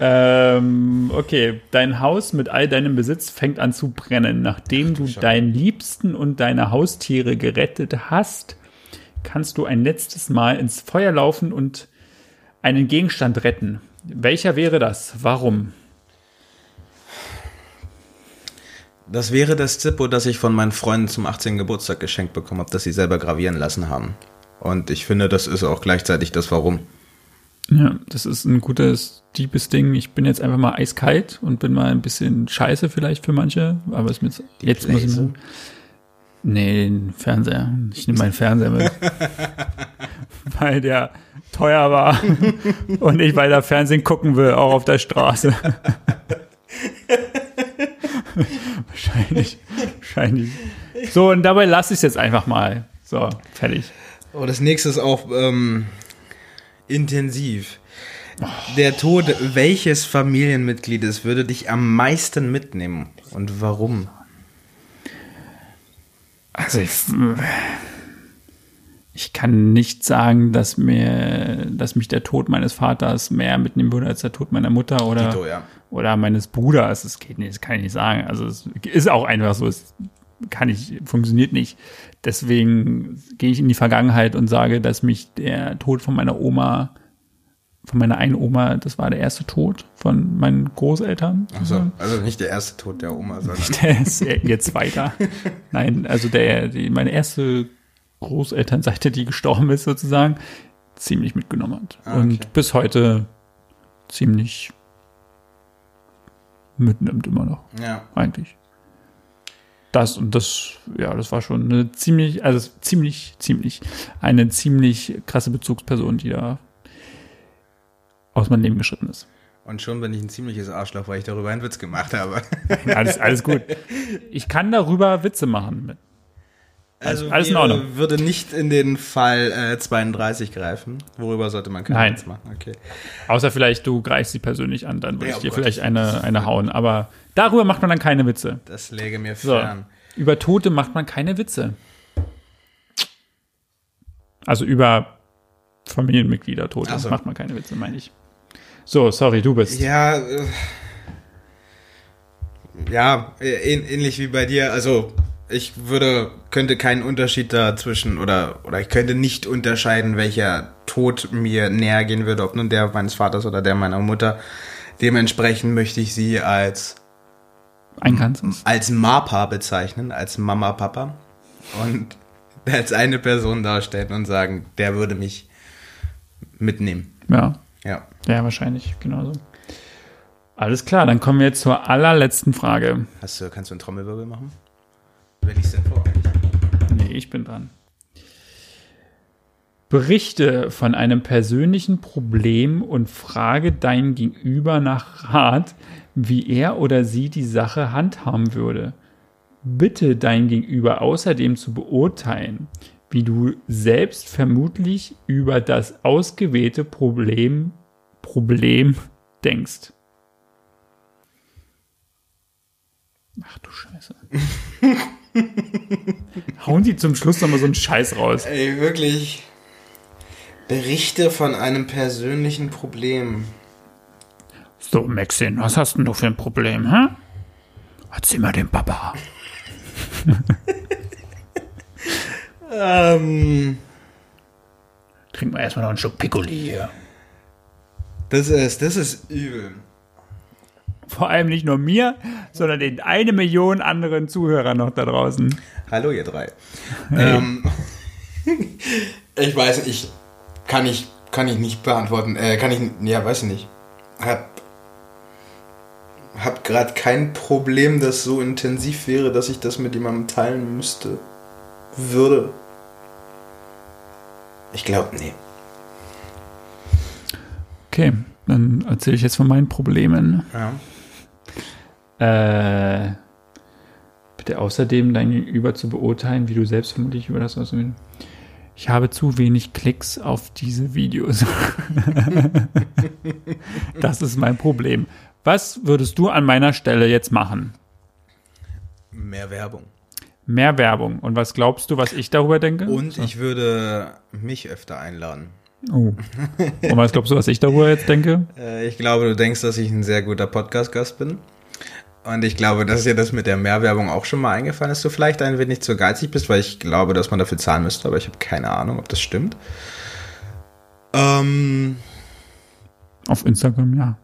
Ähm, okay, dein Haus mit all deinem Besitz fängt an zu brennen. Nachdem du deinen Liebsten und deine Haustiere gerettet hast, kannst du ein letztes Mal ins Feuer laufen und einen Gegenstand retten. Welcher wäre das? Warum? Das wäre das Zippo, das ich von meinen Freunden zum 18. Geburtstag geschenkt bekommen habe, das sie selber gravieren lassen haben. Und ich finde, das ist auch gleichzeitig das Warum. Ja, das ist ein gutes, deepes Ding. Ich bin jetzt einfach mal eiskalt und bin mal ein bisschen scheiße vielleicht für manche, aber es ist mir jetzt, jetzt muss ich Nee, den Fernseher. Ich nehme meinen Fernseher mit. [laughs] weil der teuer war [laughs] und ich weiter Fernsehen gucken will, auch auf der Straße. [laughs] wahrscheinlich. Wahrscheinlich. So, und dabei lasse ich es jetzt einfach mal. So, fertig. Oh, das nächste ist auch ähm, intensiv. Der Tod welches Familienmitgliedes würde dich am meisten mitnehmen und warum? Also ich, ich kann nicht sagen, dass mir, dass mich der Tod meines Vaters mehr mitnehmen würde als der Tod meiner Mutter oder, Dito, ja. oder meines Bruders. Das geht nicht, das kann ich nicht sagen. Also es ist auch einfach so, es kann ich, funktioniert nicht. Deswegen gehe ich in die Vergangenheit und sage, dass mich der Tod von meiner Oma, von meiner einen Oma, das war der erste Tod von meinen Großeltern. Also, also nicht der erste Tod der Oma, sondern Der ist jetzt weiter. [laughs] Nein, also der, die, meine erste Großelternseite, die gestorben ist sozusagen, ziemlich mitgenommen hat. Ah, okay. Und bis heute ziemlich mitnimmt immer noch, ja. eigentlich. das und das, ja, das war schon eine ziemlich, also ziemlich, ziemlich, eine ziemlich krasse Bezugsperson, die da aus meinem Leben geschritten ist. Und schon bin ich ein ziemliches Arschloch, weil ich darüber einen Witz gemacht habe. Alles, alles gut. Ich kann darüber Witze machen. Mit. Also alles in Ordnung. würde nicht in den Fall äh, 32 greifen. Worüber sollte man keinen Nein. Witz machen? Okay. Außer vielleicht du greifst sie persönlich an, dann würde Ja, ich oh dir Gott. vielleicht eine, eine hauen. Aber darüber macht man dann keine Witze. Das läge mir So. fern. Über Tote macht man keine Witze. Also über Familienmitglieder Tote so. macht man keine Witze, meine ich. So, sorry, du bist. Ja, äh, ja, äh, ähn- ähnlich wie bei dir. Also ich würde, könnte keinen Unterschied dazwischen oder oder ich könnte nicht unterscheiden, welcher Tod mir näher gehen würde, ob nun der meines Vaters oder der meiner Mutter. Dementsprechend möchte ich sie als Ein ganzes. als Mapa bezeichnen, als Mama Papa und [laughs] als eine Person darstellen und sagen, der würde mich mitnehmen. Ja, Ja. Ja, wahrscheinlich, genauso. Alles klar, dann kommen wir jetzt zur allerletzten Frage. Hast du, kannst du einen Trommelwirbel machen? Wer liest denn vor? Nee, ich bin dran. Berichte von einem persönlichen Problem und frage dein Gegenüber nach Rat, wie er oder sie die Sache handhaben würde. Bitte dein Gegenüber außerdem zu beurteilen, wie du selbst vermutlich über das ausgewählte Problem, Problem denkst. Ach du Scheiße. [laughs] Hauen die zum Schluss nochmal so einen Scheiß raus. Ey, wirklich. Berichte von einem persönlichen Problem. So, Maxine, was hast denn du für ein Problem, hä? Erzähl mal dem Papa. [laughs] Ähm, Trink mal erstmal noch einen Schluck Piccoli hier. Das ist, das ist übel. Vor allem nicht nur mir, sondern den eine Million anderen Zuhörern noch da draußen. Hallo, ihr drei. Ähm, [laughs] ich weiß, ich kann ich kann ich nicht beantworten. Äh, kann ich, ja, weiß ich nicht. Hab hab gerade kein Problem, das so intensiv wäre, dass ich das mit jemandem teilen müsste, würde. Ich glaube, nee. Okay, dann erzähle ich jetzt von meinen Problemen. Ja. Äh, bitte außerdem dein Gegenüber zu beurteilen, wie du selbst vermutlich über das auswählen. Ich habe zu wenig Klicks auf diese Videos. [laughs] das ist mein Problem. Was würdest du an meiner Stelle jetzt machen? Mehr Werbung. Mehr Werbung. Und was glaubst du, was ich darüber denke? Und ich würde mich öfter einladen. Oh. Und was glaubst du, was ich darüber jetzt denke? Äh, ich glaube, du denkst, dass ich ein sehr guter Podcast-Gast bin. Und ich glaube, dass dir das mit der Mehrwerbung auch schon mal eingefallen ist, du vielleicht ein wenig zu geizig bist, weil ich glaube, dass man dafür zahlen müsste, aber ich habe keine Ahnung, ob das stimmt. Ähm, Auf Instagram, ja.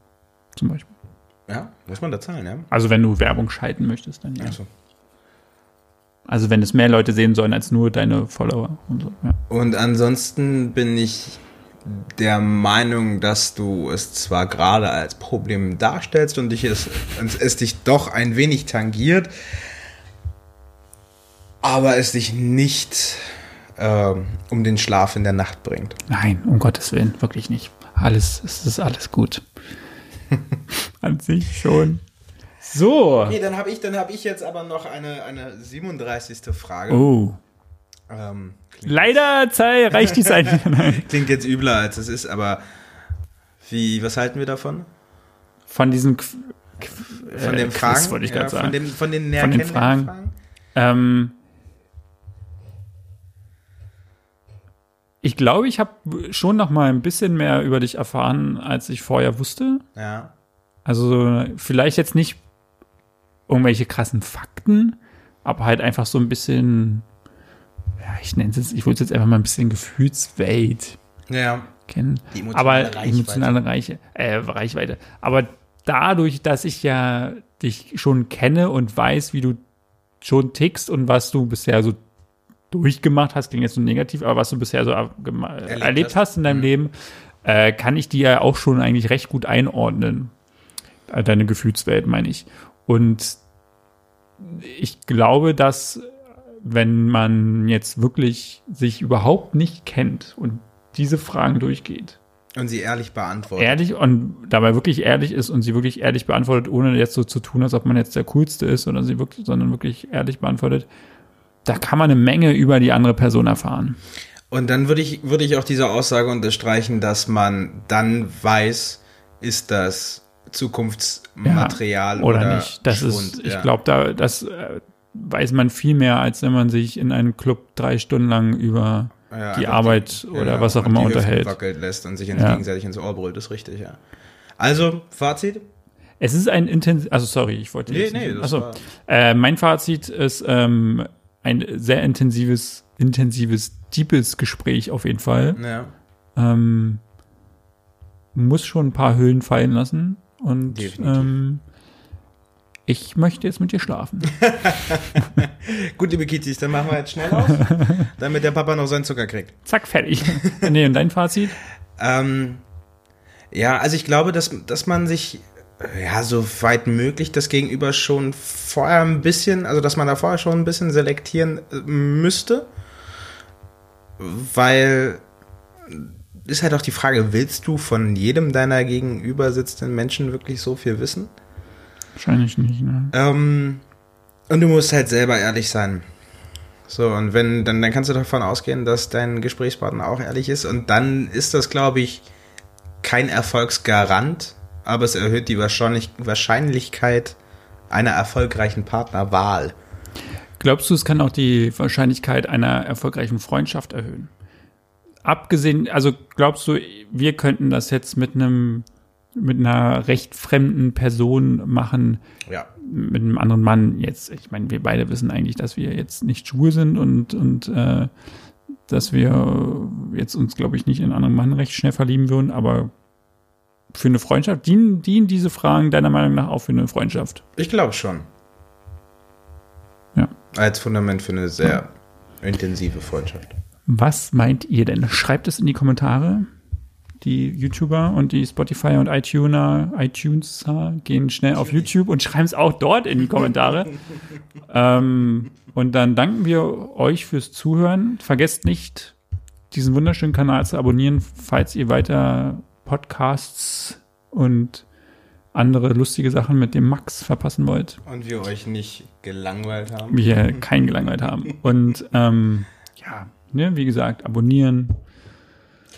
Zum Beispiel. ja, muss man da zahlen, ja? Also wenn du Werbung schalten möchtest, dann ja. Achso. Also wenn es mehr Leute sehen sollen als nur deine Follower und so. Ja. Und ansonsten bin ich der Meinung, dass du es zwar gerade als Problem darstellst und dich es, und es dich doch ein wenig tangiert, aber es dich nicht ähm, um den Schlaf in der Nacht bringt. Nein, um Gottes Willen, wirklich nicht. Alles, es ist alles gut. [laughs] An sich schon. So. Okay, dann habe ich, dann hab ich jetzt aber noch eine, eine 37. Frage. Oh. Ähm, Leider Zei, reicht die Zeit [laughs] klingt jetzt übler, als es ist, aber wie, was halten wir davon? Von diesen Qu Qu Von äh, dem Fragen? Das wollte ich gerade Ja, sagen. Von, dem, von den näher Von den kennenlernenden Fragen. Ähm, ich glaube, ich habe schon noch mal ein bisschen mehr über dich erfahren, als ich vorher wusste. Ja. Also vielleicht jetzt nicht irgendwelche krassen Fakten, aber halt einfach so ein bisschen, ja, ich nenne es jetzt, ich würde es jetzt einfach mal ein bisschen Gefühlswelt Ja. kennen. Die emotionale aber Reichweite. emotionale Reiche, äh, Reichweite. Aber dadurch, dass ich ja dich schon kenne und weiß, wie du schon tickst und was du bisher so durchgemacht hast, klingt jetzt so negativ, aber was du bisher so erlebt, hast. hast in deinem Mhm. Leben, äh, kann ich dir ja auch schon eigentlich recht gut einordnen. Äh, Deine Gefühlswelt, meine ich. Und ich glaube, dass wenn man jetzt wirklich sich überhaupt nicht kennt und diese Fragen durchgeht, Und sie ehrlich beantworten. ehrlich und dabei wirklich ehrlich ist und sie wirklich ehrlich beantwortet, ohne jetzt so zu tun, als ob man jetzt der Coolste ist oder sie wirklich, sondern wirklich ehrlich beantwortet, da kann man eine Menge über die andere Person erfahren. Und dann würde ich, würde ich auch diese Aussage unterstreichen, dass man dann weiß, ist das Zukunftsmaterial Ja, oder, oder, nicht. Das Schwund, ist, ich ja. glaube, da, das weiß man viel mehr, als wenn man sich in einem Club drei Stunden lang über Ja, die Arbeit ja, oder was auch immer die unterhält. wackelt lässt und sich ins Ja. gegenseitig ins Ohr brüllt, ist richtig, ja. Also, Fazit? Es ist ein intensiv, also sorry, ich wollte Nee, jetzt nee, nicht- das war- Äh, mein Fazit ist ähm, ein sehr intensives, intensives, deepes Gespräch auf jeden Fall. Ja, Ähm, muss schon ein paar Hüllen fallen lassen und ähm, ich möchte jetzt mit dir schlafen. [laughs] Gut, liebe Kitzis, dann machen wir jetzt schnell aus, [laughs] damit der Papa noch seinen Zucker kriegt. Zack, fertig. nee, und dein Fazit? Ähm, ja, also ich glaube, dass, dass man sich ja so weit möglich das Gegenüber schon vorher ein bisschen, also dass man da vorher schon ein bisschen selektieren äh, müsste, weil ist halt auch die Frage, willst du von jedem deiner gegenüber sitzenden Menschen wirklich so viel wissen? Wahrscheinlich nicht, ne? Ähm, und du musst halt selber ehrlich sein. So, und wenn, dann, dann kannst du davon ausgehen, dass dein Gesprächspartner auch ehrlich ist. Und dann ist das, glaube ich, kein Erfolgsgarant, aber es erhöht die Wahrscheinlich Wahrscheinlichkeit einer erfolgreichen Partnerwahl. Glaubst du, es kann auch die Wahrscheinlichkeit einer erfolgreichen Freundschaft erhöhen? Abgesehen, also glaubst du, wir könnten das jetzt mit einem mit einer recht fremden Person machen, Ja. mit einem anderen Mann jetzt. Ich meine, wir beide wissen eigentlich, dass wir jetzt nicht schwul sind und, und äh, dass wir jetzt uns, glaube ich, nicht in einen anderen Mann recht schnell verlieben würden, aber für eine Freundschaft, dienen, dienen diese Fragen deiner Meinung nach auch für eine Freundschaft? Ich glaube schon. Ja. Als Fundament für eine sehr intensive Freundschaft. Was meint ihr denn? Schreibt es in die Kommentare. Die YouTuber und die Spotify und iTuner, iTunes gehen schnell auf YouTube und [laughs] schreiben es auch dort in die Kommentare. ähm, und dann danken wir euch fürs Zuhören. Vergesst nicht, diesen wunderschönen Kanal zu abonnieren, falls ihr weiter Podcasts und andere lustige Sachen mit dem Max verpassen wollt Und wir euch nicht gelangweilt haben. wir keinen gelangweilt haben. Und ähm, ja, ne, wie gesagt, abonnieren,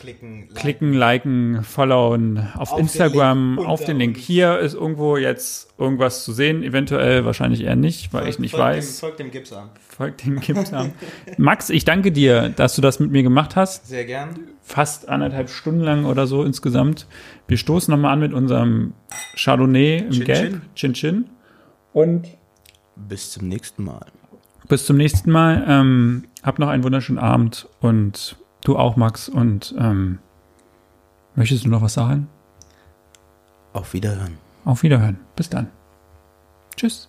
Klicken, klicken, liken, followen auf, Auf den Instagram, Link auf den Link. Hier ist irgendwo jetzt irgendwas zu sehen, eventuell, wahrscheinlich eher nicht, weil ich nicht weiß. Dem, folgt dem Gips an. Folgt dem Gips an. [laughs] Max, ich danke dir, dass du das mit mir gemacht hast. Sehr gern. Fast anderthalb Stunden lang oder so insgesamt. Wir stoßen nochmal an mit unserem Chardonnay im Chin Gelb. Chin Chin. Und Bis zum nächsten Mal. Bis zum nächsten Mal. Ähm, hab noch einen wunderschönen Abend und Du auch, Max. Und ähm, möchtest du noch was sagen? Auf Wiederhören. Auf Wiederhören. Bis dann. Tschüss.